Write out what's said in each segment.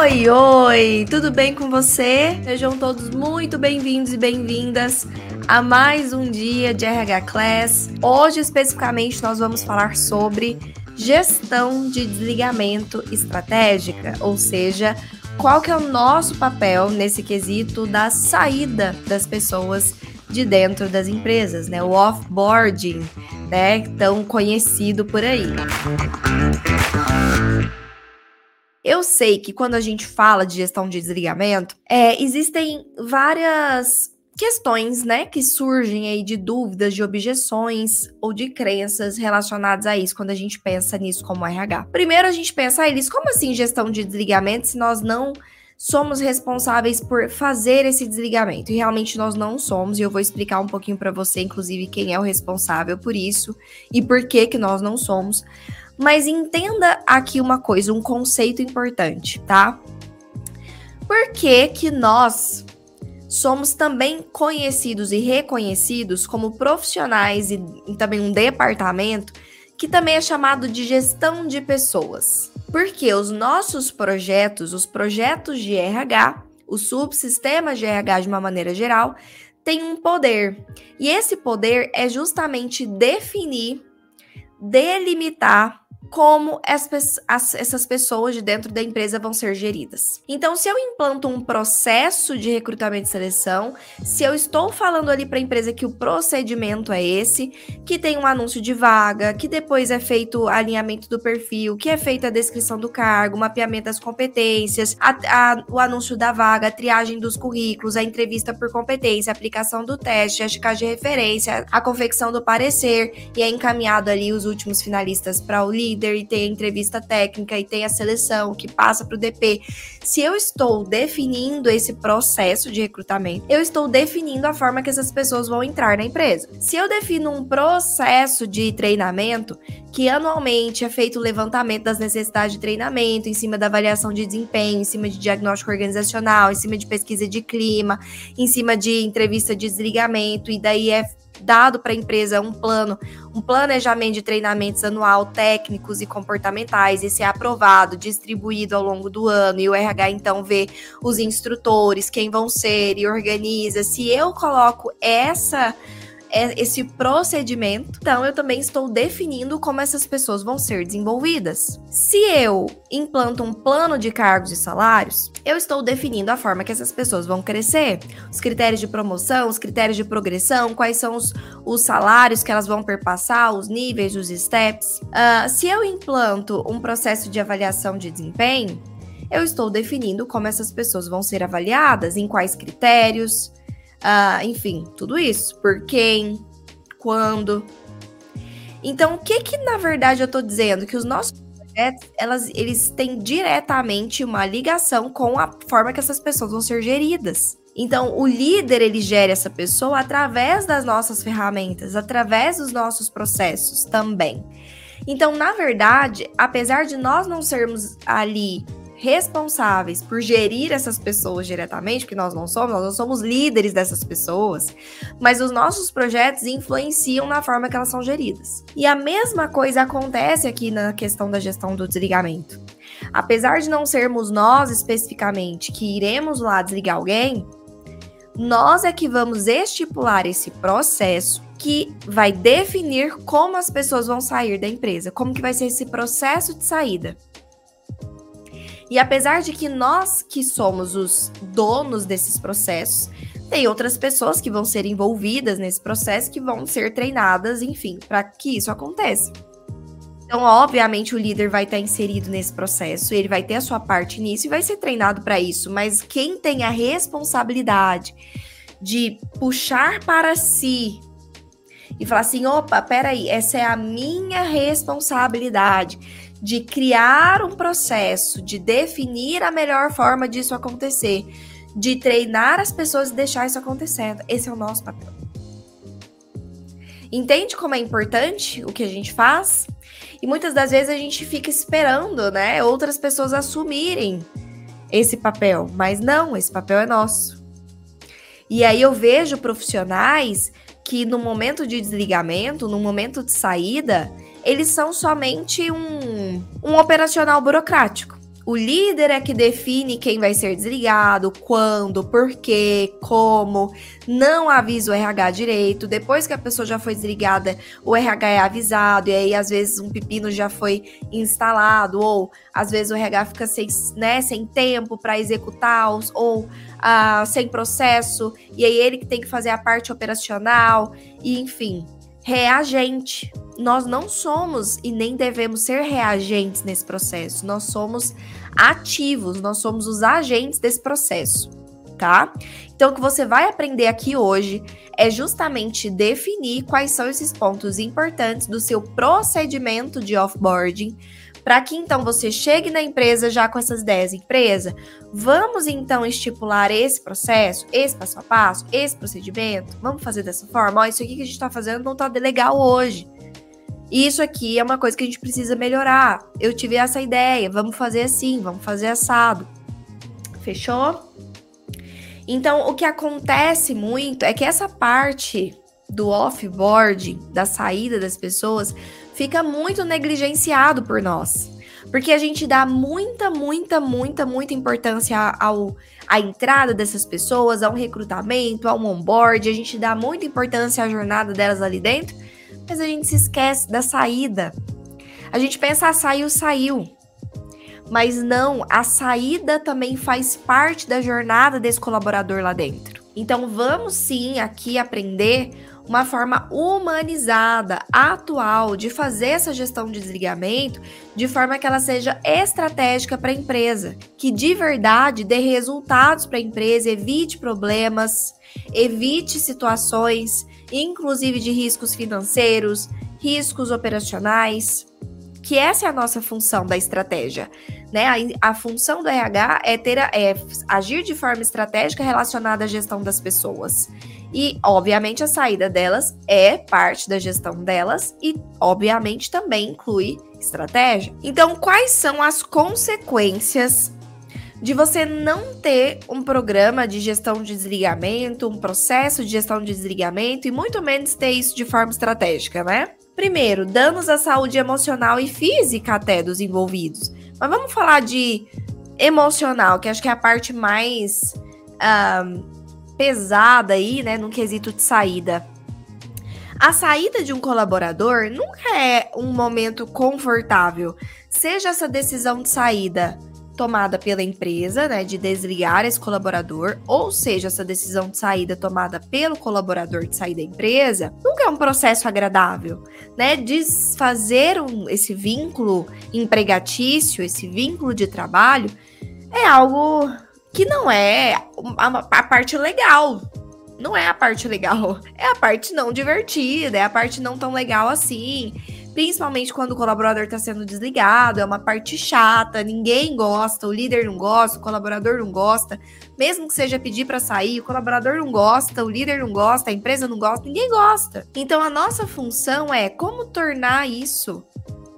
Oi, oi, tudo bem com você? Sejam todos muito bem-vindos e bem-vindas a mais um dia de RH Class. Hoje, especificamente, nós vamos falar sobre gestão de desligamento estratégica, ou seja, qual que é o nosso papel nesse quesito da saída das pessoas de dentro das empresas, né? O offboarding, né? Tão conhecido por aí. Eu sei que quando a gente fala de gestão de desligamento, é, existem várias questões, né, que surgem aí de dúvidas, de objeções ou de crenças relacionadas a isso quando a gente pensa nisso como RH. Primeiro a gente pensa, eles como assim gestão de desligamento se nós não somos responsáveis por fazer esse desligamento. E realmente nós não somos, e eu vou explicar um pouquinho para você, inclusive, quem é o responsável por isso e por que que nós não somos. Mas entenda aqui uma coisa, um conceito importante, tá? Por que que nós somos também conhecidos e reconhecidos como profissionais e, e também um departamento que também é chamado de gestão de pessoas? Porque os nossos projetos, os projetos de RH, os subsistemas de RH de uma maneira geral, têm um poder. E esse poder é justamente definir, delimitar como as, as, essas pessoas de dentro da empresa vão ser geridas. Então, se eu implanto um processo de recrutamento e seleção, se eu estou falando ali para a empresa que o procedimento é esse, que tem um anúncio de vaga, que depois é feito alinhamento do perfil, que é feita a descrição do cargo, mapeamento das competências, a, a, o anúncio da vaga, a triagem dos currículos, a entrevista por competência, a aplicação do teste, a checagem de referência, a confecção do parecer e é encaminhado ali os últimos finalistas para o líder líder e tem a entrevista técnica e tem a seleção que passa para o DP. Se eu estou definindo esse processo de recrutamento, eu estou definindo a forma que essas pessoas vão entrar na empresa. Se eu defino um processo de treinamento, que anualmente é feito o levantamento das necessidades de treinamento, em cima da avaliação de desempenho, em cima de diagnóstico organizacional, em cima de pesquisa de clima, em cima de entrevista de desligamento, e daí é dado para a empresa um plano, um planejamento de treinamentos anual técnicos e comportamentais, esse é aprovado, distribuído ao longo do ano, e o RH então vê os instrutores, quem vão ser e organiza. Se eu coloco essa esse procedimento, então eu também estou definindo como essas pessoas vão ser desenvolvidas. Se eu implanto um plano de cargos e salários, eu estou definindo a forma que essas pessoas vão crescer, os critérios de promoção, os critérios de progressão, quais são os, os salários que elas vão perpassar, os níveis, os steps. Uh, se eu implanto um processo de avaliação de desempenho, eu estou definindo como essas pessoas vão ser avaliadas, em quais critérios, Uh, enfim, tudo isso. Por quem, quando. Então, o que que na verdade eu estou dizendo? Que os nossos projetos, elas, eles têm diretamente uma ligação com a forma que essas pessoas vão ser geridas. Então, o líder, ele gera essa pessoa através das nossas ferramentas, através dos nossos processos também. Então, na verdade, apesar de nós não sermos ali responsáveis por gerir essas pessoas diretamente, porque nós não somos, nós não somos líderes dessas pessoas, mas os nossos projetos influenciam na forma que elas são geridas. E a mesma coisa acontece aqui na questão da gestão do desligamento. Apesar de não sermos nós especificamente que iremos lá desligar alguém, nós é que vamos estipular esse processo que vai definir como as pessoas vão sair da empresa, como que vai ser esse processo de saída. E apesar de que nós que somos os donos desses processos, tem outras pessoas que vão ser envolvidas nesse processo que vão ser treinadas, enfim, para que isso aconteça. Então, obviamente, o líder vai estar inserido nesse processo, ele vai ter a sua parte nisso e vai ser treinado para isso, mas quem tem a responsabilidade de puxar para si e falar assim: opa, peraí, essa é a minha responsabilidade de criar um processo, de definir a melhor forma disso acontecer, de treinar as pessoas e deixar isso acontecendo. Esse é o nosso papel. Entende como é importante o que a gente faz? E muitas das vezes a gente fica esperando, né, outras pessoas assumirem esse papel, mas não, esse papel é nosso. E aí eu vejo profissionais que no momento de desligamento, no momento de saída, eles são somente um, um operacional burocrático. O líder é que define quem vai ser desligado, quando, por quê, como, não avisa o RH direito. Depois que a pessoa já foi desligada, o RH é avisado, e aí às vezes um pepino já foi instalado, ou às vezes o RH fica sem, né, sem tempo para executá-los, ou uh, sem processo, e aí ele que tem que fazer a parte operacional, e enfim, reagente nós não somos e nem devemos ser reagentes nesse processo. Nós somos ativos, nós somos os agentes desse processo, tá? Então, o que você vai aprender aqui hoje é justamente definir quais são esses pontos importantes do seu procedimento de offboarding, para que então você chegue na empresa já com essas 10 empresas. Vamos então estipular esse processo, esse passo a passo, esse procedimento. Vamos fazer dessa forma. Ó, isso aqui que a gente está fazendo não está legal hoje. Isso aqui é uma coisa que a gente precisa melhorar. Eu tive essa ideia, vamos fazer assim, vamos fazer assado. Fechou? Então, o que acontece muito é que essa parte do offboarding, da saída das pessoas, fica muito negligenciado por nós. Porque a gente dá muita, muita, muita, muita importância ao, à entrada dessas pessoas, ao recrutamento, ao onboard, a gente dá muita importância à jornada delas ali dentro mas a gente se esquece da saída. A gente pensa, ah, saiu, saiu. Mas não, a saída também faz parte da jornada desse colaborador lá dentro. Então vamos sim aqui aprender uma forma humanizada, atual, de fazer essa gestão de desligamento de forma que ela seja estratégica para a empresa, que de verdade dê resultados para a empresa, evite problemas, evite situações inclusive de riscos financeiros, riscos operacionais, que essa é a nossa função da estratégia. Né? A, a função do RH é, ter a, é agir de forma estratégica relacionada à gestão das pessoas. E, obviamente, a saída delas é parte da gestão delas e, obviamente, também inclui estratégia. Então, quais são as consequências de você não ter um programa de gestão de desligamento, um processo de gestão de desligamento e muito menos ter isso de forma estratégica, né? Primeiro, danos à saúde emocional e física até dos envolvidos. Mas vamos falar de emocional, que acho que é a parte mais pesada aí, né, no quesito de saída. A saída de um colaborador nunca é um momento confortável, seja essa decisão de saída tomada pela empresa, né, de desligar esse colaborador, ou seja, essa decisão de saída tomada pelo colaborador de sair da empresa, nunca é um processo agradável, né? Desfazer um, esse vínculo empregatício, esse vínculo de trabalho, é algo que não é a, a parte legal, não é a parte legal, é a parte não divertida, é a parte não tão legal assim principalmente quando o colaborador está sendo desligado, é uma parte chata, ninguém gosta, o líder não gosta, o colaborador não gosta, mesmo que seja pedir para sair, o colaborador não gosta, o líder não gosta, a empresa não gosta, ninguém gosta. Então a nossa função é como tornar isso,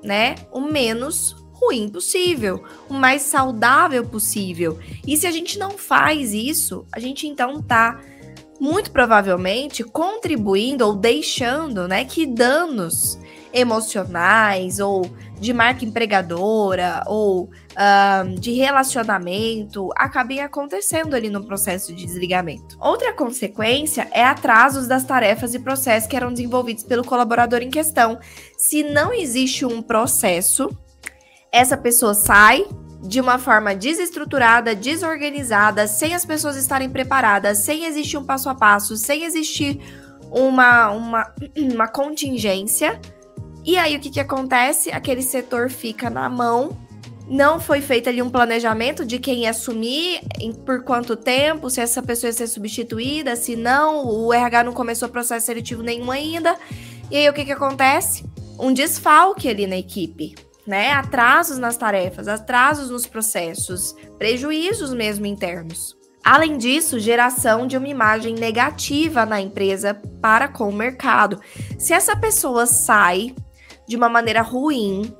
né, o menos ruim possível, o mais saudável possível. E se a gente não faz isso, a gente então tá muito provavelmente contribuindo ou deixando, né, que danos emocionais ou de marca empregadora ou de relacionamento acabem acontecendo ali no processo de desligamento. Outra consequência é atrasos das tarefas e processos que eram desenvolvidos pelo colaborador em questão. Se não existe um processo, essa pessoa sai de uma forma desestruturada, desorganizada, sem as pessoas estarem preparadas, sem existir um passo a passo, sem existir uma, uma, uma contingência e aí o que, que acontece? Aquele setor fica na mão. Não foi feito ali um planejamento de quem ia assumir, em, por quanto tempo, se essa pessoa ia ser substituída, se não, o RH não começou processo seletivo nenhum ainda. E aí o que, que acontece? Um desfalque ali na equipe, né? Atrasos nas tarefas, atrasos nos processos, prejuízos mesmo internos. Além disso, geração de uma imagem negativa na empresa para com o mercado. Se essa pessoa sai de uma maneira ruim,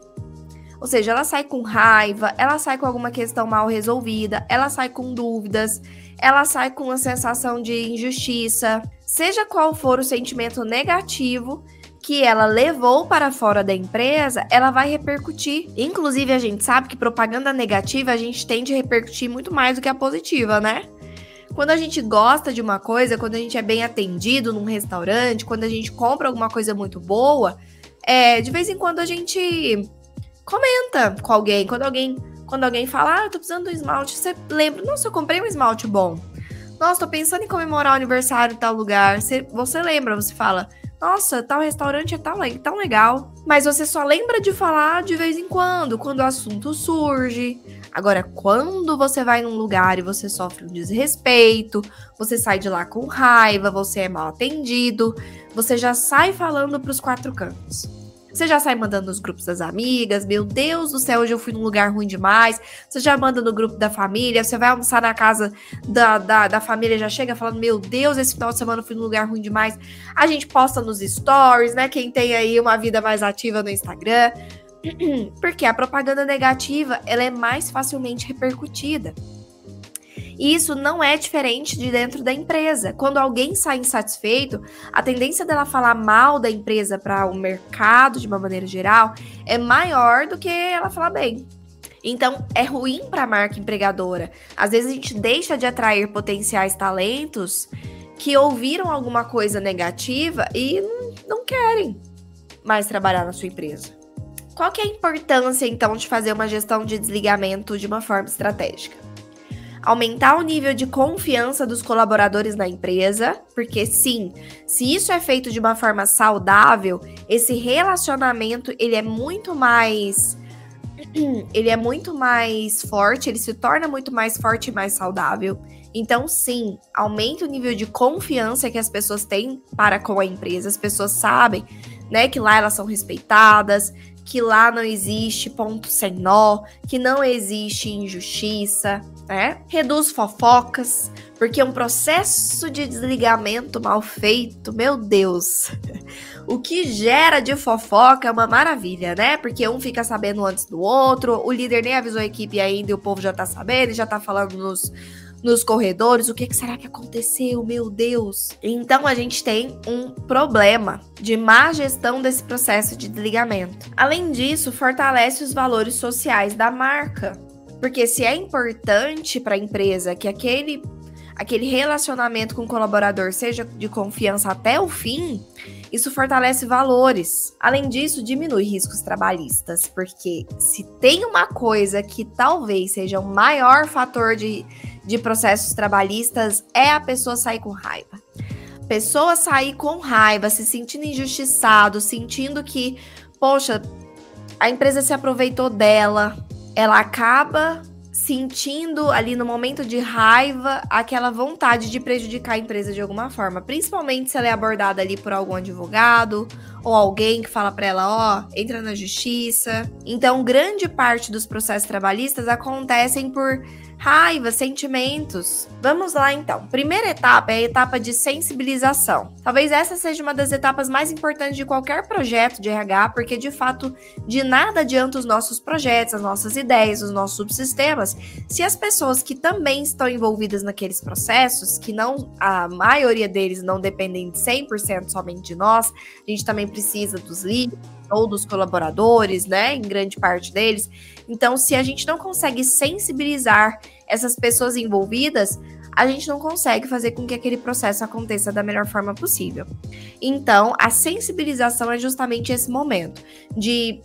ou seja, ela sai com raiva, ela sai com alguma questão mal resolvida, ela sai com dúvidas, ela sai com uma sensação de injustiça, seja qual for o sentimento negativo, que ela levou para fora da empresa, ela vai repercutir. Inclusive, a gente sabe que propaganda negativa a gente tende a repercutir muito mais do que a positiva, né? Quando a gente gosta de uma coisa, quando a gente é bem atendido num restaurante, quando a gente compra alguma coisa muito boa, é, de vez em quando a gente comenta com alguém. Quando alguém, quando alguém fala, ah, eu tô precisando de um esmalte, você lembra, nossa, eu comprei um esmalte bom. Nossa, tô pensando em comemorar o aniversário em tal lugar. Você, você lembra, você fala, nossa, tal restaurante é tão, tão legal. Mas você só lembra de falar de vez em quando, quando o assunto surge. Agora, quando você vai num lugar e você sofre um desrespeito, você sai de lá com raiva, você é mal atendido, você já sai falando para os quatro cantos. Você já sai mandando nos grupos das amigas, meu Deus do céu, hoje eu fui num lugar ruim demais. Você já manda no grupo da família, você vai almoçar na casa da, da, da família, já chega falando, meu Deus, esse final de semana eu fui num lugar ruim demais. A gente posta nos stories, né? Quem tem aí uma vida mais ativa no Instagram. Porque a propaganda negativa, ela é mais facilmente repercutida. E isso não é diferente de dentro da empresa. Quando alguém sai insatisfeito, a tendência dela falar mal da empresa para o mercado, de uma maneira geral, é maior do que ela falar bem. Então, é ruim para a marca empregadora. Às vezes a gente deixa de atrair potenciais talentos que ouviram alguma coisa negativa e não, querem mais trabalhar na sua empresa. Qual que é a importância, então, de fazer uma gestão de desligamento de uma forma estratégica? aumentar o nível de confiança dos colaboradores na empresa, porque sim, se isso é feito de uma forma saudável, esse relacionamento ele é muito mais ele é muito mais forte, ele se torna muito mais forte e mais saudável. Então, sim, aumenta o nível de confiança que as pessoas têm para com a empresa. As pessoas sabem, né, que lá elas são respeitadas, que lá não existe ponto sem nó, que não existe injustiça, né? Reduz fofocas, porque um processo de desligamento mal feito, meu Deus. O que gera de fofoca é uma maravilha, né? Porque um fica sabendo antes do outro, o líder nem avisou a equipe ainda e o povo já tá sabendo, já tá falando nos, nos corredores, o que, que, será que aconteceu? Meu Deus! Então a gente tem um problema de má gestão desse processo de desligamento. Além disso, fortalece os valores sociais da marca. Porque se é importante para a empresa que aquele, aquele relacionamento com o colaborador seja de confiança até o fim, isso fortalece valores. Além disso, diminui riscos trabalhistas, porque se tem uma coisa que talvez seja o maior fator de, de processos trabalhistas, é a pessoa sair com raiva. Pessoa sair com raiva, se sentindo injustiçado, sentindo que, poxa, a empresa se aproveitou dela, ela acaba sentindo ali no momento de raiva aquela vontade de prejudicar a empresa de alguma forma, principalmente se ela é abordada ali por algum advogado ou alguém que fala para ela, ó, oh, entra na justiça. Então, grande parte dos processos trabalhistas acontecem por raiva, sentimentos. Vamos lá então. Primeira etapa é a etapa de sensibilização. Talvez essa seja uma das etapas mais importantes de qualquer projeto de RH, porque de fato de nada adianta os nossos projetos, as nossas ideias, os nossos subsistemas, se as pessoas que também estão envolvidas naqueles processos, que não a maioria deles não dependem de 100% somente de nós, a gente também precisa dos líderes ou dos colaboradores, né, em grande parte deles. Então, se a gente não consegue sensibilizar essas pessoas envolvidas, a gente não consegue fazer com que aquele processo aconteça da melhor forma possível. Então, a sensibilização é justamente esse momento de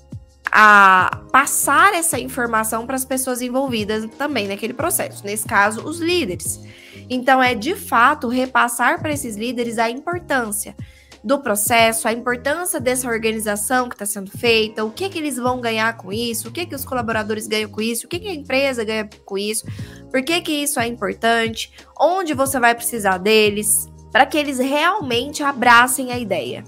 a passar essa informação para as pessoas envolvidas também naquele processo, nesse caso, os líderes. Então, é de fato repassar para esses líderes a importância do processo, a importância dessa organização que está sendo feita, o que, que eles vão ganhar com isso, o que, que os colaboradores ganham com isso, o que, que a empresa ganha com isso, por que, que isso é importante, onde você vai precisar deles, para que eles realmente abracem a ideia.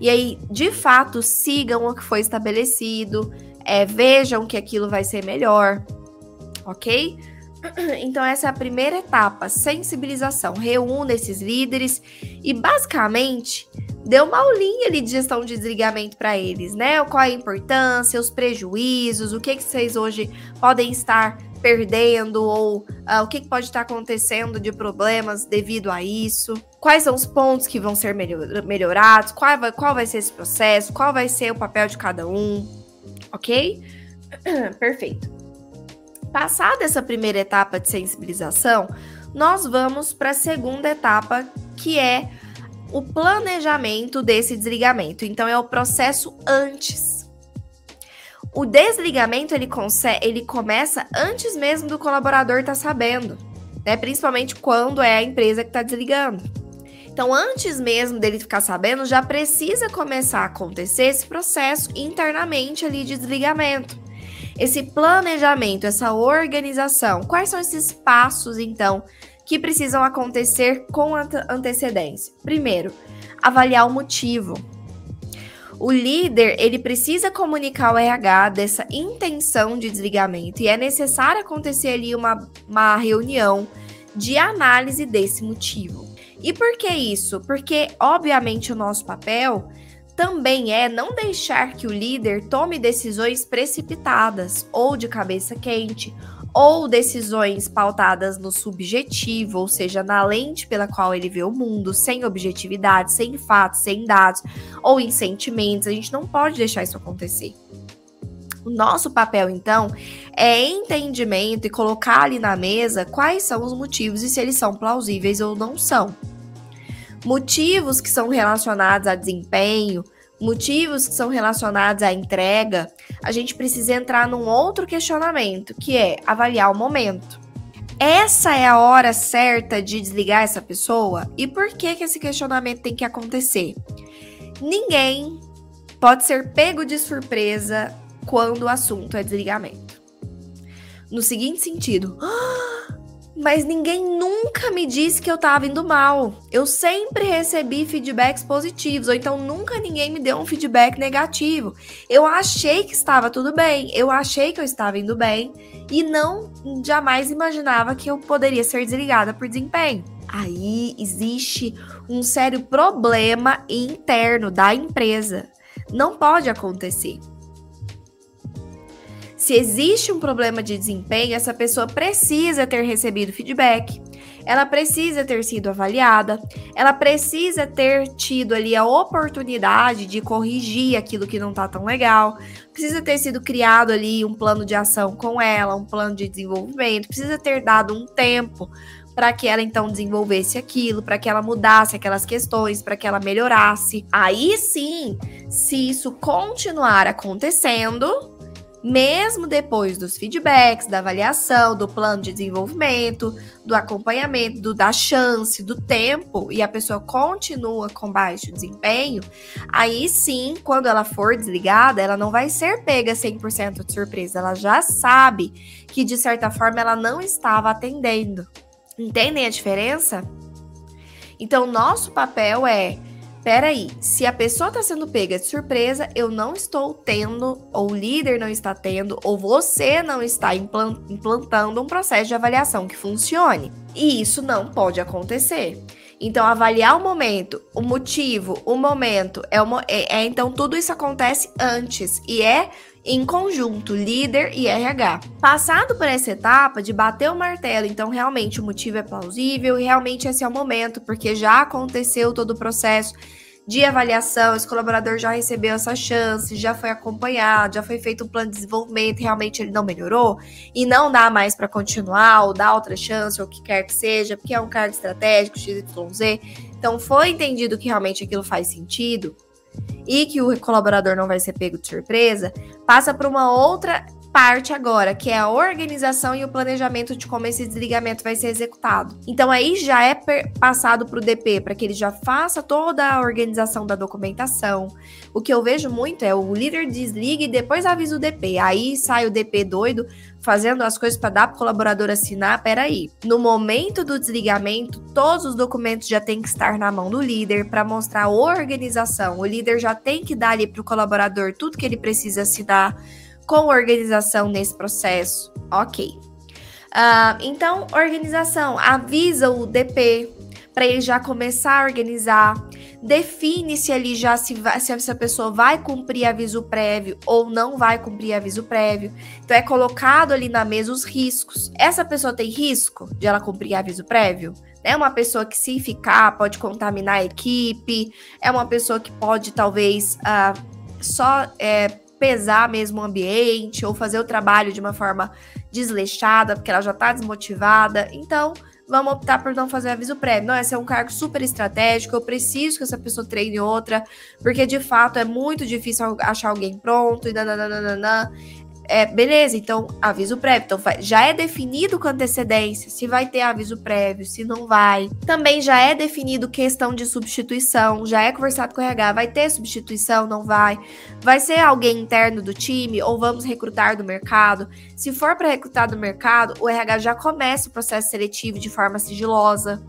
E aí, de fato, sigam o que foi estabelecido, é, vejam que aquilo vai ser melhor, ok? Então, essa é a primeira etapa, sensibilização. Reúna esses líderes e, basicamente, dê uma aulinha ali de gestão de desligamento para eles, né? Qual é a importância, os prejuízos, o que, que vocês hoje podem estar perdendo ou uh, o que, que pode estar acontecendo de problemas devido a isso. Quais são os pontos que vão ser melhor, melhorados, qual vai, qual vai ser esse processo, qual vai ser o papel de cada um, ok? Perfeito. Passada essa primeira etapa de sensibilização, nós vamos para a segunda etapa, que é o planejamento desse desligamento. Então, é o processo antes. O desligamento ele, ele começa antes mesmo do colaborador estar tá sabendo, né? Principalmente quando é a empresa que está desligando. Então, antes mesmo dele ficar sabendo, já precisa começar a acontecer esse processo internamente ali de desligamento esse planejamento, essa organização. Quais são esses passos, então, que precisam acontecer com antecedência? Primeiro, avaliar o motivo. O líder, ele precisa comunicar ao RH dessa intenção de desligamento e é necessário acontecer ali uma, uma reunião de análise desse motivo. E por que isso? Porque, obviamente, o nosso papel também é não deixar que o líder tome decisões precipitadas ou de cabeça quente, ou decisões pautadas no subjetivo, ou seja, na lente pela qual ele vê o mundo, sem objetividade, sem fatos, sem dados, ou em sentimentos. A gente não pode deixar isso acontecer. O nosso papel, então, é entendimento e colocar ali na mesa quais são os motivos e se eles são plausíveis ou não são motivos que são relacionados a desempenho, motivos que são relacionados à entrega, a gente precisa entrar num outro questionamento, que é avaliar o momento. Essa é a hora certa de desligar essa pessoa? E por que, que esse questionamento tem que acontecer? Ninguém pode ser pego de surpresa quando o assunto é desligamento. No seguinte sentido, ah, mas ninguém nunca me disse que eu tava indo mal. Eu sempre recebi feedbacks positivos, ou então nunca ninguém me deu um feedback negativo. Eu achei que estava tudo bem, eu achei que eu estava indo bem e não jamais imaginava que eu poderia ser desligada por desempenho. Aí existe um sério problema interno da empresa. Não pode acontecer. Se existe um problema de desempenho, essa pessoa precisa ter recebido feedback, ela precisa ter sido avaliada, ela precisa ter tido ali a oportunidade de corrigir aquilo que não tá tão legal, precisa ter sido criado ali um plano de ação com ela, um plano de desenvolvimento, precisa ter dado um tempo para que ela então desenvolvesse aquilo, para que ela mudasse aquelas questões, para que ela melhorasse. Aí sim, se isso continuar acontecendo, mesmo depois dos feedbacks, da avaliação, do plano de desenvolvimento, do acompanhamento, do, da chance, do tempo, e a pessoa continua com baixo desempenho, aí sim, quando ela for desligada, ela não vai ser pega 100% de surpresa, ela já sabe que de certa forma ela não estava atendendo. Entendem a diferença? Então, nosso papel é peraí, se a pessoa está sendo pega de surpresa, eu não estou tendo, ou o líder não está tendo, ou você não está implantando um processo de avaliação que funcione. E isso não pode acontecer. Então, avaliar o momento, o motivo, o momento, é, uma, é, é então tudo isso acontece antes e é em conjunto, líder e RH. Passado por essa etapa de bater o martelo, então realmente o motivo é plausível e realmente esse é o momento, porque já aconteceu todo o processo de avaliação, esse colaborador já recebeu essa chance, já foi acompanhado, já foi feito um plano de desenvolvimento, realmente ele não melhorou e não dá mais para continuar ou dar outra chance ou o que quer que seja, porque é um cargo estratégico XYZ. Então foi entendido que realmente aquilo faz sentido e que o colaborador não vai ser pego de surpresa, passa para uma outra parte agora, que é a organização e o planejamento de como esse desligamento vai ser executado. Então aí já é passado para o DP para que ele já faça toda a organização da documentação. O que eu vejo muito é o líder desliga e depois avisa o DP. Aí sai o DP doido fazendo as coisas para dar para o colaborador assinar. Peraí, no momento do desligamento, todos os documentos já têm que estar na mão do líder para mostrar a organização. O líder já tem que dar ali para o colaborador tudo que ele precisa assinar com organização nesse processo. Ok. Uh, então, organização, avisa o DP para ele já começar a organizar. Define se ele já se, vai, se essa pessoa vai cumprir aviso prévio ou não vai cumprir aviso prévio. Então é colocado ali na mesa os riscos. Essa pessoa tem risco de ela cumprir aviso prévio? É uma pessoa que, se ficar, pode contaminar a equipe. É uma pessoa que pode, talvez, uh, só é, pesar mesmo o ambiente ou fazer o trabalho de uma forma desleixada, porque ela já está desmotivada. Então, vamos optar por não fazer aviso prévio. Não, esse é um cargo super estratégico, eu preciso que essa pessoa treine outra, porque de fato é muito difícil achar alguém pronto e nananana. É, beleza, então aviso prévio. Então já é definido com antecedência se vai ter aviso prévio, se não vai. Também já é definido questão de substituição, já é conversado com o RH, vai ter substituição, não vai. Vai ser alguém interno do time ou vamos recrutar do mercado? Se for para recrutar do mercado, o RH já começa o processo seletivo de forma sigilosa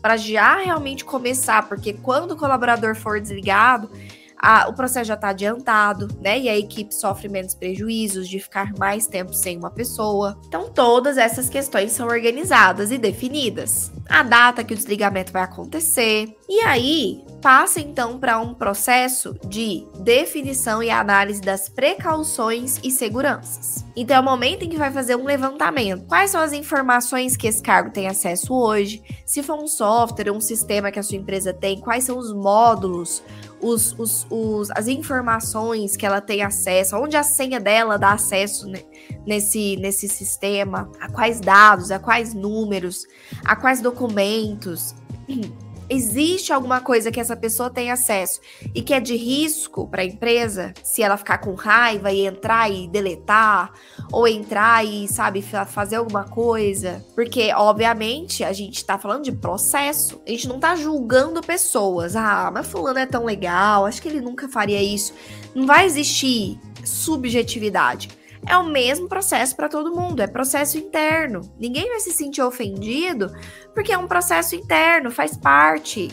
para já realmente começar, porque quando o colaborador for desligado, a, o processo já está adiantado, né? E a equipe sofre menos prejuízos de ficar mais tempo sem uma pessoa. Então, todas essas questões são organizadas e definidas. A data que o desligamento vai acontecer. E aí, passa então para um processo de definição e análise das precauções e seguranças. Então, é o momento em que vai fazer um levantamento. Quais são as informações que esse cargo tem acesso hoje? Se for um software, um sistema que a sua empresa tem, quais são os módulos os, os, os, as informações que ela tem acesso, onde a senha dela dá acesso né, nesse, nesse sistema, a quais dados, a quais números, a quais documentos. existe alguma coisa que essa pessoa tem acesso e que é de risco para a empresa, se ela ficar com raiva e entrar e deletar, ou entrar e, sabe, fazer alguma coisa. Porque, obviamente, a gente está falando de processo. A gente não está julgando pessoas. Ah, mas fulano é tão legal, acho que ele nunca faria isso. Não vai existir subjetividade. É o mesmo processo para todo mundo, é processo interno. Ninguém vai se sentir ofendido porque é um processo interno, faz parte.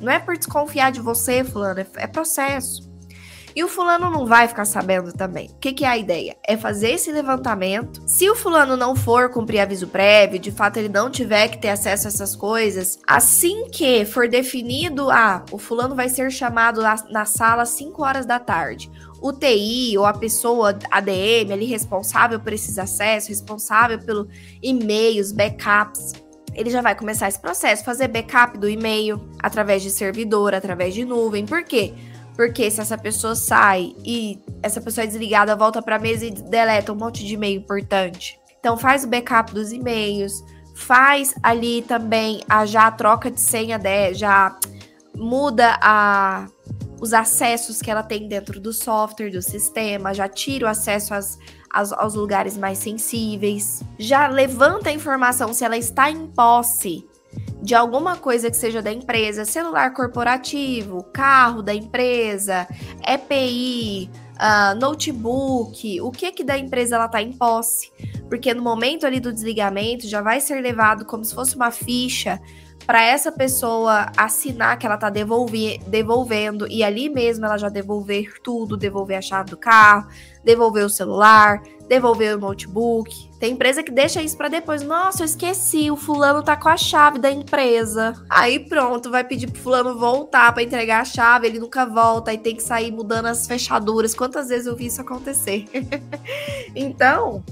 Não é por desconfiar de você, fulano, é, é processo. E o fulano não vai ficar sabendo também. O que, que, é a ideia? É fazer esse levantamento. Se o fulano não for cumprir aviso prévio, de fato ele não tiver que ter acesso a essas coisas, assim que for definido, ah, o fulano vai ser chamado na, na sala às 5 horas da tarde o TI ou a pessoa ADM ali responsável por esses acessos, responsável pelo e-mails, backups, ele já vai começar esse processo, fazer backup do e-mail através de servidor, através de nuvem. Por quê? Porque se essa pessoa sai e essa pessoa é desligada, volta para a mesa e deleta um monte de e-mail importante. Então faz o backup dos e-mails, faz ali também a já a troca de senha, de, já muda a os acessos que ela tem dentro do software, do sistema, já tira o acesso às, às, aos lugares mais sensíveis, já levanta a informação se ela está em posse de alguma coisa que seja da empresa, celular corporativo, carro da empresa, EPI, uh, ah, notebook, o que que da empresa ela está em posse, porque no momento ali do desligamento já vai ser levado como se fosse uma ficha para essa pessoa assinar que ela tá devolvendo e ali mesmo ela já devolver tudo, devolver a chave do carro, devolver o celular, devolver o notebook. Tem empresa que deixa isso para depois. Nossa, eu esqueci, o fulano tá com a chave da empresa. Aí pronto, vai pedir pro fulano voltar para entregar a chave, ele nunca volta e tem que sair mudando as fechaduras. Quantas vezes eu vi isso acontecer? então,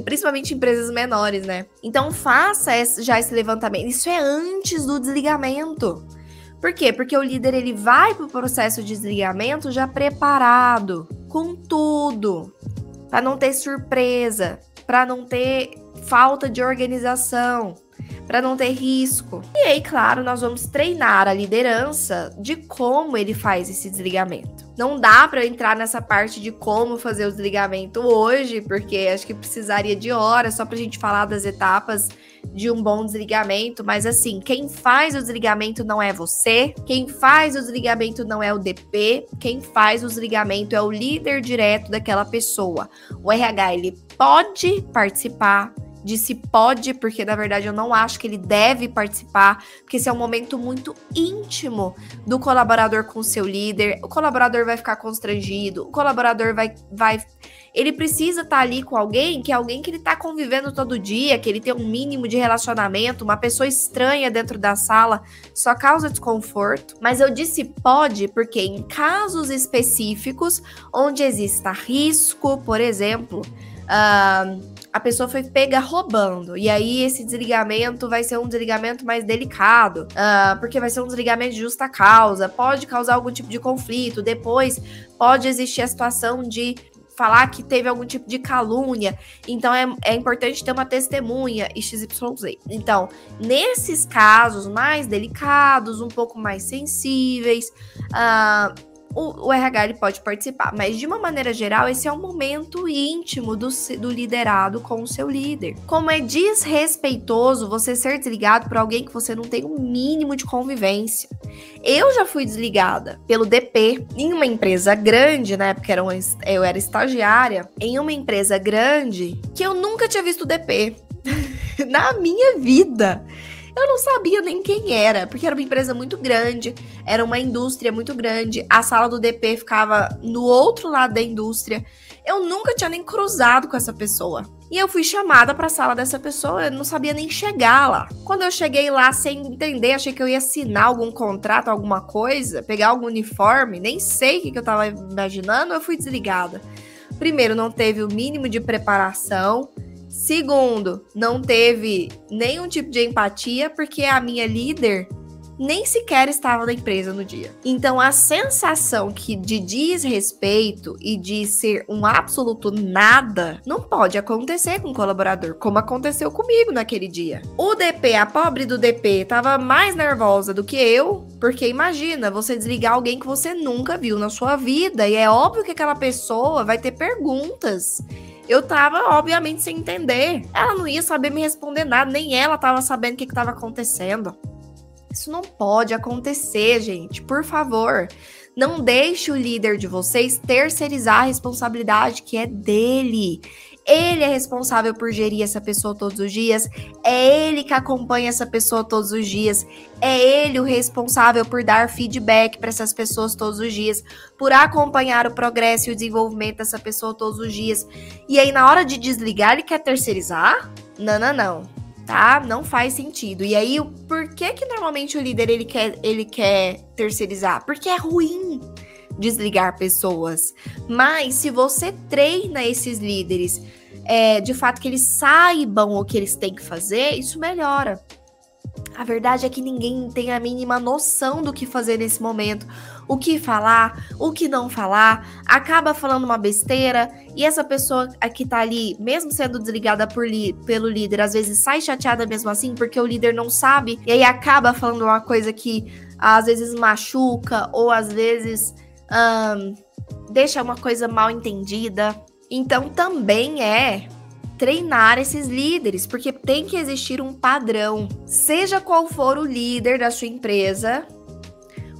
principalmente empresas menores, né? Então faça esse, já esse levantamento. Isso é antes do desligamento. Por quê? Porque o líder ele vai para o processo de desligamento já preparado, com tudo, para não ter surpresa, para não ter falta de organização, para não ter risco. E aí, claro, nós vamos treinar a liderança de como ele faz esse desligamento. Não dá para entrar nessa parte de como fazer o desligamento hoje, porque acho que precisaria de horas só para a gente falar das etapas de um bom desligamento, mas assim, quem faz o desligamento não é você, quem faz o desligamento não é o DP, quem faz o desligamento é o líder direto daquela pessoa. O RH ele pode participar, disse pode, porque na verdade eu não acho que ele deve participar, porque esse é um momento muito íntimo do colaborador com seu líder. O colaborador vai ficar constrangido, o colaborador vai. vai ele precisa estar tá ali com alguém que é alguém que ele está convivendo todo dia, que ele tem um mínimo de relacionamento, uma pessoa estranha dentro da sala só causa desconforto. Mas eu disse pode porque em casos específicos onde exista risco, por exemplo, uh, a pessoa foi pega roubando. E aí esse desligamento vai ser um desligamento mais delicado, uh, porque vai ser um desligamento de justa causa, pode causar algum tipo de conflito. Depois pode existir a situação de falar que teve algum tipo de calúnia. Então é, é importante ter uma testemunha e XYZ. Então, nesses casos mais delicados, um pouco mais sensíveis, uh, o, o, RH ele pode participar, mas de uma maneira geral, esse é um momento íntimo do, do liderado com o seu líder. Como é desrespeitoso você ser desligado por alguém que você não tem o um mínimo de convivência. Eu já fui desligada pelo DP em uma empresa grande, na época era uma, eu era estagiária, em uma empresa grande que eu nunca tinha visto DP na minha vida. Eu não sabia nem quem era, porque era uma empresa muito grande, era uma indústria muito grande. A sala do DP ficava no outro lado da indústria. Eu nunca tinha nem cruzado com essa pessoa. E eu fui chamada para a sala dessa pessoa, eu não sabia nem chegar lá. Quando eu cheguei lá sem entender, achei que eu ia assinar algum contrato, alguma coisa, pegar algum uniforme, nem sei o que, eu tava imaginando, eu fui desligada. Primeiro, não teve o mínimo de preparação. Segundo, não teve nenhum tipo de empatia, porque a minha líder nem sequer estava na empresa no dia. Então a sensação que de desrespeito e de ser um absoluto nada não pode acontecer com o colaborador, como aconteceu comigo naquele dia. O DP, a pobre do DP, estava mais nervosa do que eu, porque imagina você desligar alguém que você nunca viu na sua vida e é óbvio que aquela pessoa vai ter perguntas eu tava, obviamente, sem entender. Ela não ia saber me responder nada, nem ela tava sabendo o que, estava acontecendo. Isso não pode acontecer, gente. Por favor, não deixe o líder de vocês terceirizar a responsabilidade que é dele. Ele é responsável por gerir essa pessoa todos os dias, é ele que acompanha essa pessoa todos os dias, é ele o responsável por dar feedback para essas pessoas todos os dias, por acompanhar o progresso e o desenvolvimento dessa pessoa todos os dias. E aí, na hora de desligar, ele quer terceirizar? Não, não, não. Tá? Não faz sentido. E aí, por que que normalmente o líder ele quer, ele quer terceirizar? Porque é ruim desligar pessoas. Mas se você treina esses líderes, é, de fato que eles saibam o que eles têm que fazer, isso melhora. A verdade é que ninguém tem a mínima noção do que fazer nesse momento. O que falar, o que não falar, acaba falando uma besteira e essa pessoa que tá ali, mesmo sendo desligada por li pelo líder, às vezes sai chateada mesmo assim, porque o líder não sabe, e aí acaba falando uma coisa que às vezes machuca, ou às vezes deixa uma coisa mal entendida. Então também é treinar esses líderes, porque tem que existir um padrão. Seja qual for o líder da sua empresa,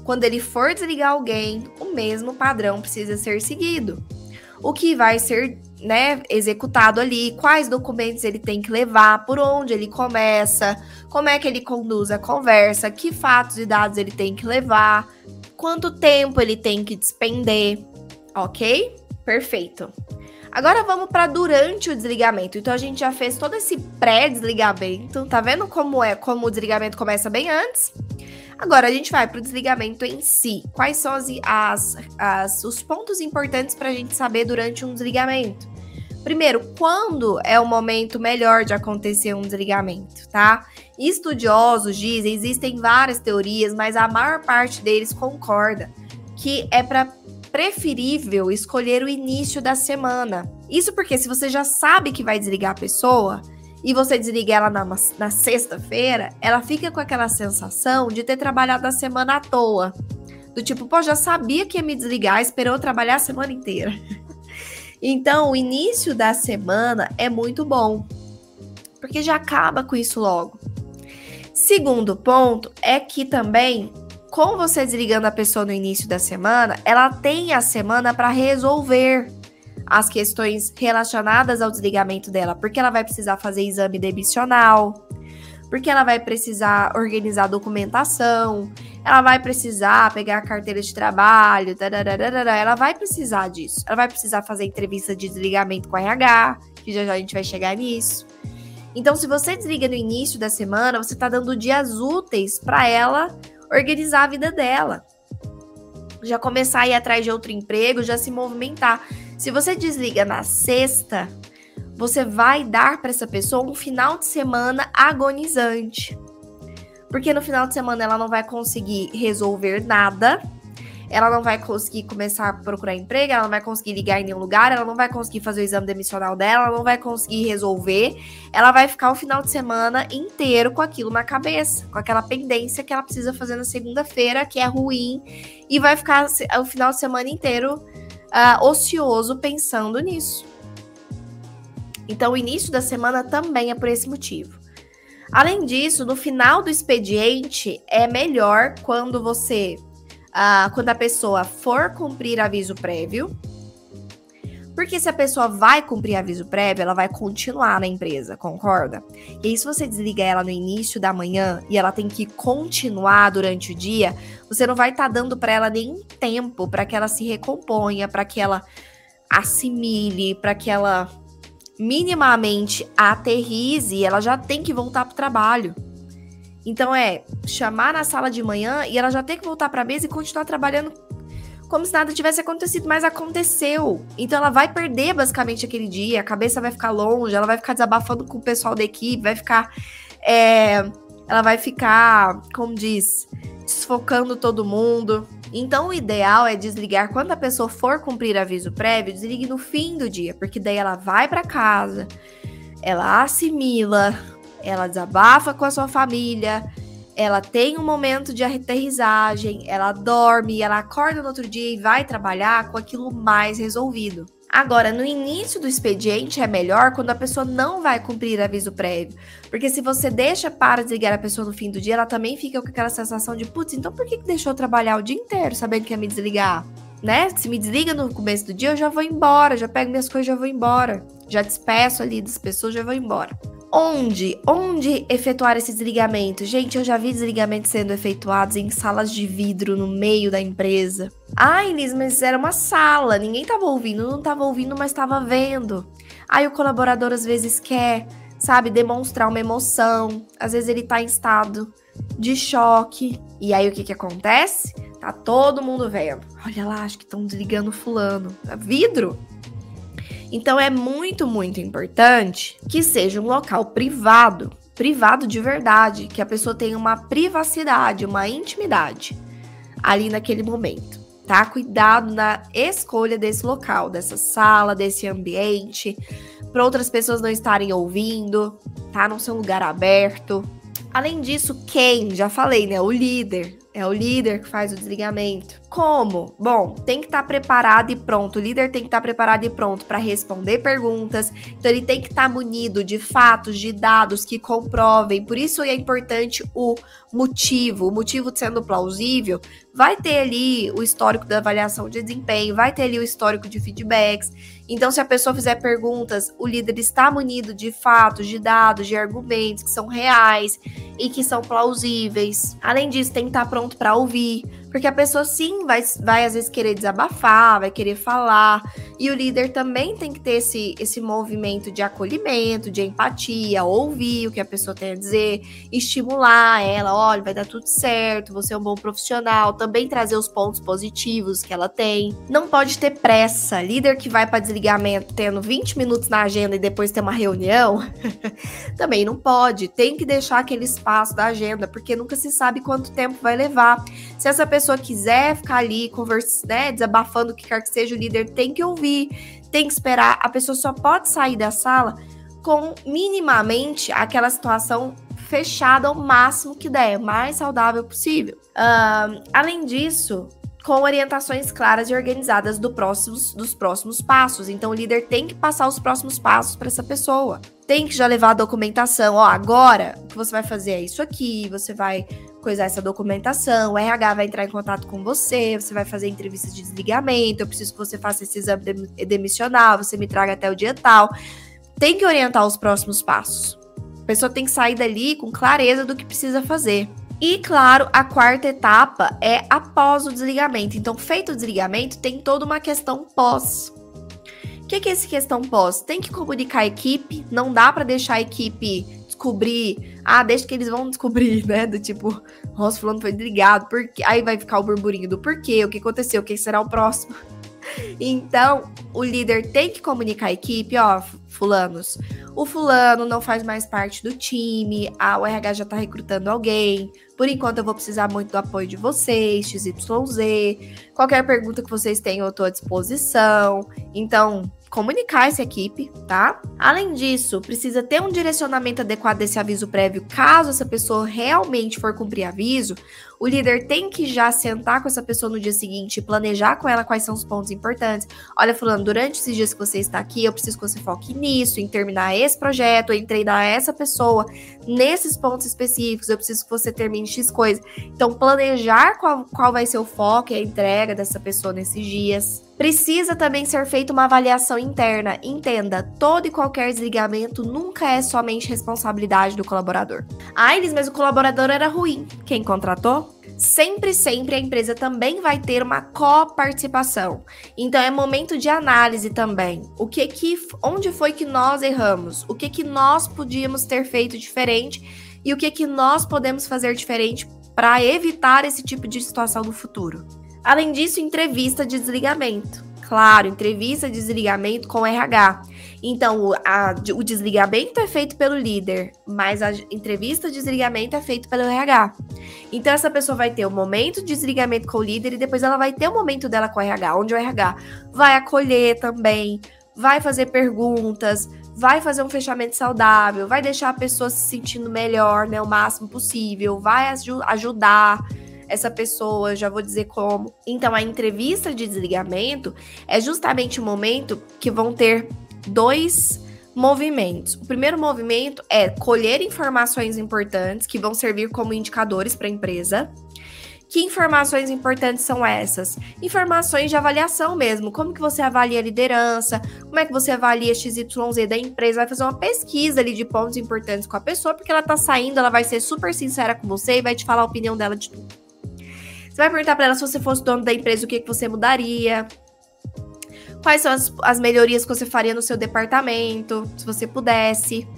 quando ele for desligar alguém, o mesmo padrão precisa ser seguido. O que vai ser né, executado ali, quais documentos ele tem que levar, por onde ele começa, como é que ele conduz a conversa, que fatos e dados ele tem que levar, quanto tempo ele tem que despender, ok? Perfeito. Agora vamos para durante o desligamento. Então a gente já fez todo esse pré-desligamento. Tá vendo como é, como o desligamento começa bem antes? Agora a gente vai para o desligamento em si. Quais são as, as, as os pontos importantes para a gente saber durante um desligamento? Primeiro, quando é o momento melhor de acontecer um desligamento, tá? Estudiosos dizem, existem várias teorias, mas a maior parte deles concorda que é para preferível escolher o início da semana. Isso porque se você já sabe que vai desligar a pessoa e você desliga ela na, na sexta-feira, ela fica com aquela sensação de ter trabalhado a semana à toa. Do tipo, pô, já sabia que ia me desligar, esperou trabalhar a semana inteira. Então, o início da semana é muito bom, porque já acaba com isso logo. Segundo ponto é que também, com você desligando a pessoa no início da semana, ela tem a semana para resolver as questões relacionadas ao desligamento dela, porque ela vai precisar fazer exame demissional, porque ela vai precisar organizar documentação, ela vai precisar pegar a carteira de trabalho, ela vai precisar disso. Ela vai precisar fazer entrevista de desligamento com a RH, que já já a gente vai chegar nisso. Então, se você desliga no início da semana, você está dando dias úteis para ela organizar a vida dela. Já começar a ir atrás de outro emprego, já se movimentar. Se você desliga na sexta, você vai dar para essa pessoa um final de semana agonizante. Porque no final de semana ela não vai conseguir resolver nada, ela não vai conseguir começar a procurar emprego, ela não vai conseguir ligar em nenhum lugar, ela não vai conseguir fazer o exame demissional dela, ela não vai conseguir resolver. Ela vai ficar o final de semana inteiro com aquilo na cabeça, com aquela pendência que ela precisa fazer na segunda-feira, que é ruim, e vai ficar o final de semana inteiro uh, ocioso pensando nisso. Então, o início da semana também é por esse motivo. Além disso, no final do expediente, é melhor quando você. Uh, quando a pessoa for cumprir aviso prévio. Porque se a pessoa vai cumprir aviso prévio, ela vai continuar na empresa, concorda? E aí, se você desliga ela no início da manhã e ela tem que continuar durante o dia, você não vai estar tá dando para ela nem tempo para que ela se recomponha, para que ela assimile, para que ela minimamente aterrize, ela já tem que voltar para o trabalho. Então é chamar na sala de manhã e ela já tem que voltar para a mesa e continuar trabalhando como se nada tivesse acontecido, mas aconteceu. Então ela vai perder basicamente aquele dia, a cabeça vai ficar longe, ela vai ficar desabafando com o pessoal da equipe, vai ficar. É, ela vai ficar, como diz, desfocando todo mundo. Então, o ideal é desligar quando a pessoa for cumprir aviso prévio, desligue no fim do dia, porque daí ela vai para casa, ela assimila, ela desabafa com a sua família, ela tem um momento de aterrissagem, ela dorme, ela acorda no outro dia e vai trabalhar com aquilo mais resolvido. Agora, no início do expediente é melhor quando a pessoa não vai cumprir aviso prévio. Porque se você deixa para desligar a pessoa no fim do dia, ela também fica com aquela sensação de, putz, então por que, deixou trabalhar o dia inteiro sabendo que ia me desligar? Né? Se me desliga no começo do dia, eu já vou embora, já pego minhas coisas, já vou embora. Já despeço ali das pessoas, já vou embora. Onde? Onde efetuar esse desligamento? Gente, eu já vi desligamentos sendo efetuados em salas de vidro no meio da empresa. Ai, Liz, mas era uma sala, ninguém tava ouvindo, não tava ouvindo, mas tava vendo. Aí o colaborador às vezes quer, sabe, demonstrar uma emoção, às vezes ele tá em estado de choque. E aí o que que acontece? Tá todo mundo vendo. Olha lá, acho que estão desligando fulano. Vidro? Então é muito, muito importante que seja um local privado, privado de verdade, que a pessoa tenha uma privacidade, uma intimidade ali naquele momento, tá? Cuidado na escolha desse local, dessa sala, desse ambiente, para outras pessoas não estarem ouvindo, tá? Não ser um lugar aberto. Além disso, quem? Já falei, né? O líder. É o líder que faz o desligamento. Como? Bom, tem que estar tá preparado e pronto. O líder tem que estar tá preparado e pronto para responder perguntas. Então, ele tem que estar tá munido de fatos, de dados que comprovem. Por isso é importante o motivo. O motivo sendo plausível, vai ter ali o histórico da avaliação de desempenho, vai ter ali o histórico de feedbacks. Então, se a pessoa fizer perguntas, o líder está munido de fatos, de dados, de argumentos que são reais e que são plausíveis. Além disso, tem que estar pronto para ouvir porque a pessoa sim vai, vai às vezes querer desabafar, vai querer falar. E o líder também tem que ter esse, esse movimento de acolhimento, de empatia, ouvir o que a pessoa tem a dizer, estimular ela, olha, vai dar tudo certo, você é um bom profissional, também trazer os pontos positivos que ela tem. Não pode ter pressa. Líder que vai para desligamento tendo 20 minutos na agenda e depois ter uma reunião, também não pode. Tem que deixar aquele espaço da agenda, porque nunca se sabe quanto tempo vai levar. Se essa pessoa pessoa quiser ficar ali conversando, né, desabafando o que quer que seja, o líder tem que ouvir, tem que esperar. A pessoa só pode sair da sala com minimamente aquela situação fechada ao máximo que der, mais saudável possível. Além disso, com orientações claras e organizadas do próximos, dos próximos passos. Então, o líder tem que passar os próximos passos para essa pessoa. Tem que já levar a documentação. Ó, agora o que você vai fazer é isso aqui, você vai coisar essa documentação, o RH vai entrar em contato com você, você vai fazer entrevista de desligamento, eu preciso que você faça esse exame demissional, você me traga até o dia tal. Tem que orientar os próximos passos. A pessoa tem que sair dali com clareza do que precisa fazer. E, claro, a quarta etapa é após o desligamento. Então, feito o desligamento, tem toda uma questão pós. O que, é esse questão pós? Tem que comunicar a equipe, não dá para deixar a equipe descobrir. Ah, deixa que eles vão descobrir, né? Do tipo, nossa, fulano foi desligado, porque aí vai ficar o burburinho do porquê, o que aconteceu, o que será o próximo. Então, o líder tem que comunicar a equipe, ó, fulanos. O fulano não faz mais parte do time, a URH já tá recrutando alguém. Por enquanto eu vou precisar muito do apoio de vocês, XYZ. Qualquer pergunta que vocês tenham, eu tô à disposição. Então, comunicar essa equipe, tá? Além disso, precisa ter um direcionamento adequado desse aviso prévio, caso essa pessoa realmente for cumprir aviso. O líder tem que já sentar com essa pessoa no dia seguinte planejar com ela quais são os pontos importantes. Olha, fulano, durante esses dias que você está aqui, eu preciso que você foque nisso, em terminar esse projeto, em treinar essa pessoa nesses pontos específicos. Eu preciso que você termine X coisa. Então, planejar qual, qual vai ser o foco e a entrega dessa pessoa nesses dias. Precisa também ser feita uma avaliação interna. Entenda, todo e qualquer desligamento nunca é somente responsabilidade do colaborador. Ah, eles mesmo o colaborador era ruim. Quem contratou? Sempre, sempre a empresa também vai ter uma coparticipação. Então é momento de análise também. O que que, onde foi que nós erramos? O que que nós podíamos ter feito diferente e o que que nós podemos fazer diferente para evitar esse tipo de situação no futuro? Além disso, entrevista de desligamento. Claro, entrevista de desligamento com RH. Então, o, a, o desligamento é feito pelo líder, mas a entrevista de desligamento é feito pelo RH. Então, essa pessoa vai ter o momento de desligamento com o líder e depois ela vai ter o momento dela com o RH, onde o RH vai acolher também, vai fazer perguntas, vai fazer um fechamento saudável, vai deixar a pessoa se sentindo melhor, né, o máximo possível, vai ajudar essa pessoa, já vou dizer como. Então, a entrevista de desligamento é justamente o momento que vão ter dois movimentos. O primeiro movimento é colher informações importantes que vão servir como indicadores para a empresa. Que informações importantes são essas? Informações de avaliação mesmo. Como que você avalia a liderança? Como é que você avalia XYZ da empresa? Vai fazer uma pesquisa ali de pontos importantes com a pessoa, porque ela tá saindo, ela vai ser super sincera com você e vai te falar a opinião dela de tudo. Você vai perguntar para ela se você fosse dono da empresa, o que, que você mudaria. Quais são as, as melhorias que você faria no seu departamento, se você pudesse.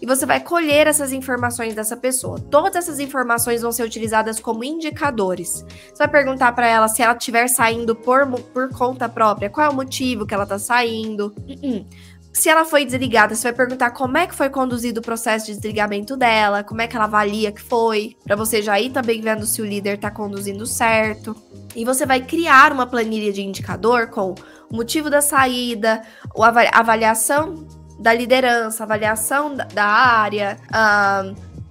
E você vai colher essas informações dessa pessoa. Todas essas informações vão ser utilizadas como indicadores. Você vai perguntar para ela se ela estiver saindo por, por conta própria, qual é o motivo que ela está saindo. Uh -uh se ela foi desligada, você vai perguntar como é que foi conduzido o processo de desligamento dela, como é que ela avalia que foi, para você já ir também vendo se o líder tá conduzindo certo. E você vai criar uma planilha de indicador com o motivo da saída, a avaliação da liderança, avaliação da área,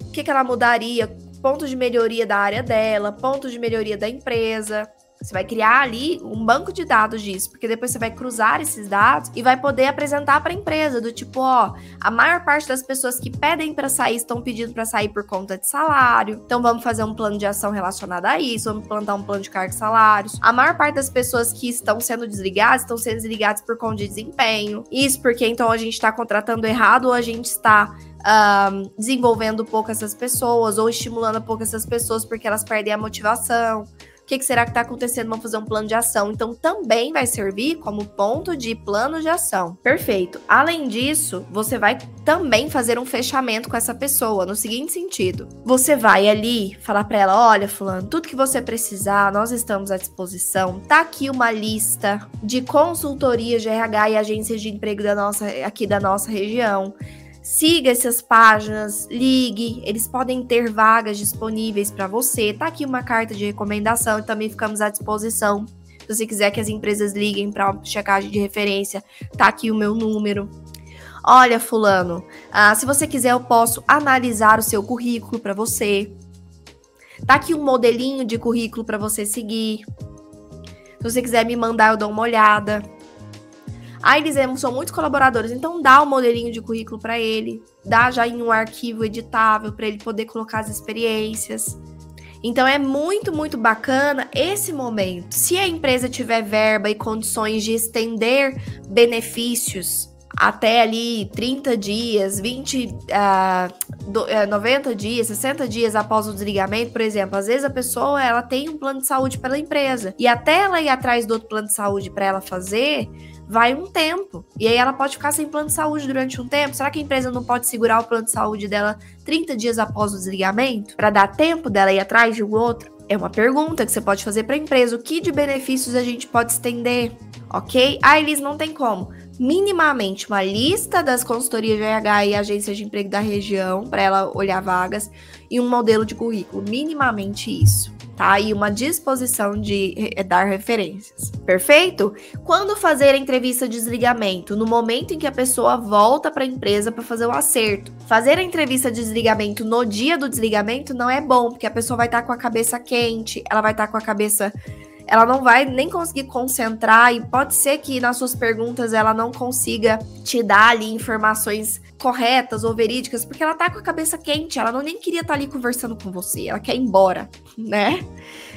o que, que ela mudaria, pontos de melhoria da área dela, pontos de melhoria da empresa. Você vai criar ali um banco de dados disso, porque depois você vai cruzar esses dados e vai poder apresentar para a empresa do tipo, ó, a maior parte das pessoas que pedem para sair estão pedindo para sair por conta de salário. Então vamos fazer um plano de ação relacionado a isso, vamos plantar um plano de cargos salários. A maior parte das pessoas que estão sendo desligadas estão sendo desligadas por conta de desempenho. Isso porque então a gente está contratando errado ou a gente está um, desenvolvendo pouco essas pessoas ou estimulando pouco essas pessoas porque elas perdem a motivação que, que será que está acontecendo? Vamos fazer um plano de ação. Então, também vai servir como ponto de plano de ação. Perfeito. Além disso, você vai também fazer um fechamento com essa pessoa, no seguinte sentido: você vai ali falar para ela: olha, Fulano, tudo que você precisar, nós estamos à disposição. Tá aqui uma lista de consultorias de RH e agências de emprego da nossa, aqui da nossa região. Siga essas páginas, ligue, eles podem ter vagas disponíveis para você. Tá aqui uma carta de recomendação e também ficamos à disposição. Se você quiser que as empresas liguem para checagem de referência, tá aqui o meu número. Olha, fulano, ah, se você quiser eu posso analisar o seu currículo para você. Tá aqui um modelinho de currículo para você seguir. Se você quiser me mandar, eu dou uma olhada. Aí eles são muitos colaboradores, então dá o um modelinho de currículo para ele, dá já em um arquivo editável para ele poder colocar as experiências. Então é muito, muito bacana esse momento. Se a empresa tiver verba e condições de estender benefícios até ali 30 dias, 20, uh, do, uh, 90 dias, 60 dias após o desligamento, por exemplo, às vezes a pessoa ela tem um plano de saúde pela empresa e até ela ir atrás do outro plano de saúde para ela fazer, vai um tempo. E aí ela pode ficar sem plano de saúde durante um tempo. Será que a empresa não pode segurar o plano de saúde dela 30 dias após o desligamento para dar tempo dela ir atrás de um outro? É uma pergunta que você pode fazer para a empresa. O que de benefícios a gente pode estender? Ok? Ah, Elis, não tem como minimamente uma lista das consultorias de RH e agências de emprego da região para ela olhar vagas e um modelo de currículo, minimamente isso, tá? E uma disposição de dar referências. Perfeito? Quando fazer a entrevista de desligamento? No momento em que a pessoa volta para a empresa para fazer o acerto. Fazer a entrevista de desligamento no dia do desligamento não é bom, porque a pessoa vai estar tá com a cabeça quente, ela vai estar tá com a cabeça ela não vai nem conseguir concentrar e pode ser que nas suas perguntas ela não consiga te dar ali informações corretas ou verídicas, porque ela tá com a cabeça quente, ela não nem queria estar tá ali conversando com você, ela quer ir embora, né?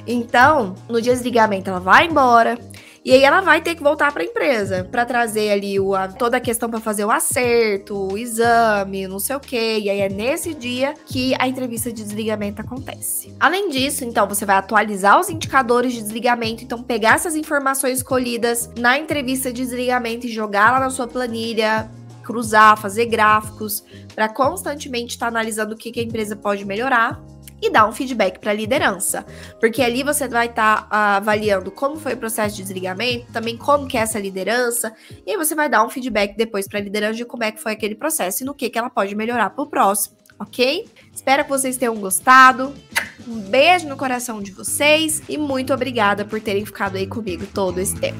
Então, no dia de desligamento ela vai embora, e aí ela vai ter que voltar para a empresa para trazer ali o, a, toda a questão para fazer o acerto, o exame, não sei o quê. E aí é nesse dia que a entrevista de desligamento acontece. Além disso, então você vai atualizar os indicadores de desligamento, então pegar essas informações colhidas na entrevista de desligamento e jogar lá na sua planilha, cruzar, fazer gráficos, para constantemente estar tá analisando o que, que a empresa pode melhorar e dar um feedback para a liderança, porque ali você vai estar tá, uh, avaliando como foi o processo de desligamento, também como que é essa liderança, e aí você vai dar um feedback depois para a liderança de como é que foi aquele processo e no que, que ela pode melhorar para o próximo, ok? Espero que vocês tenham gostado. Um beijo no coração de vocês e muito obrigada por terem ficado aí comigo todo esse tempo.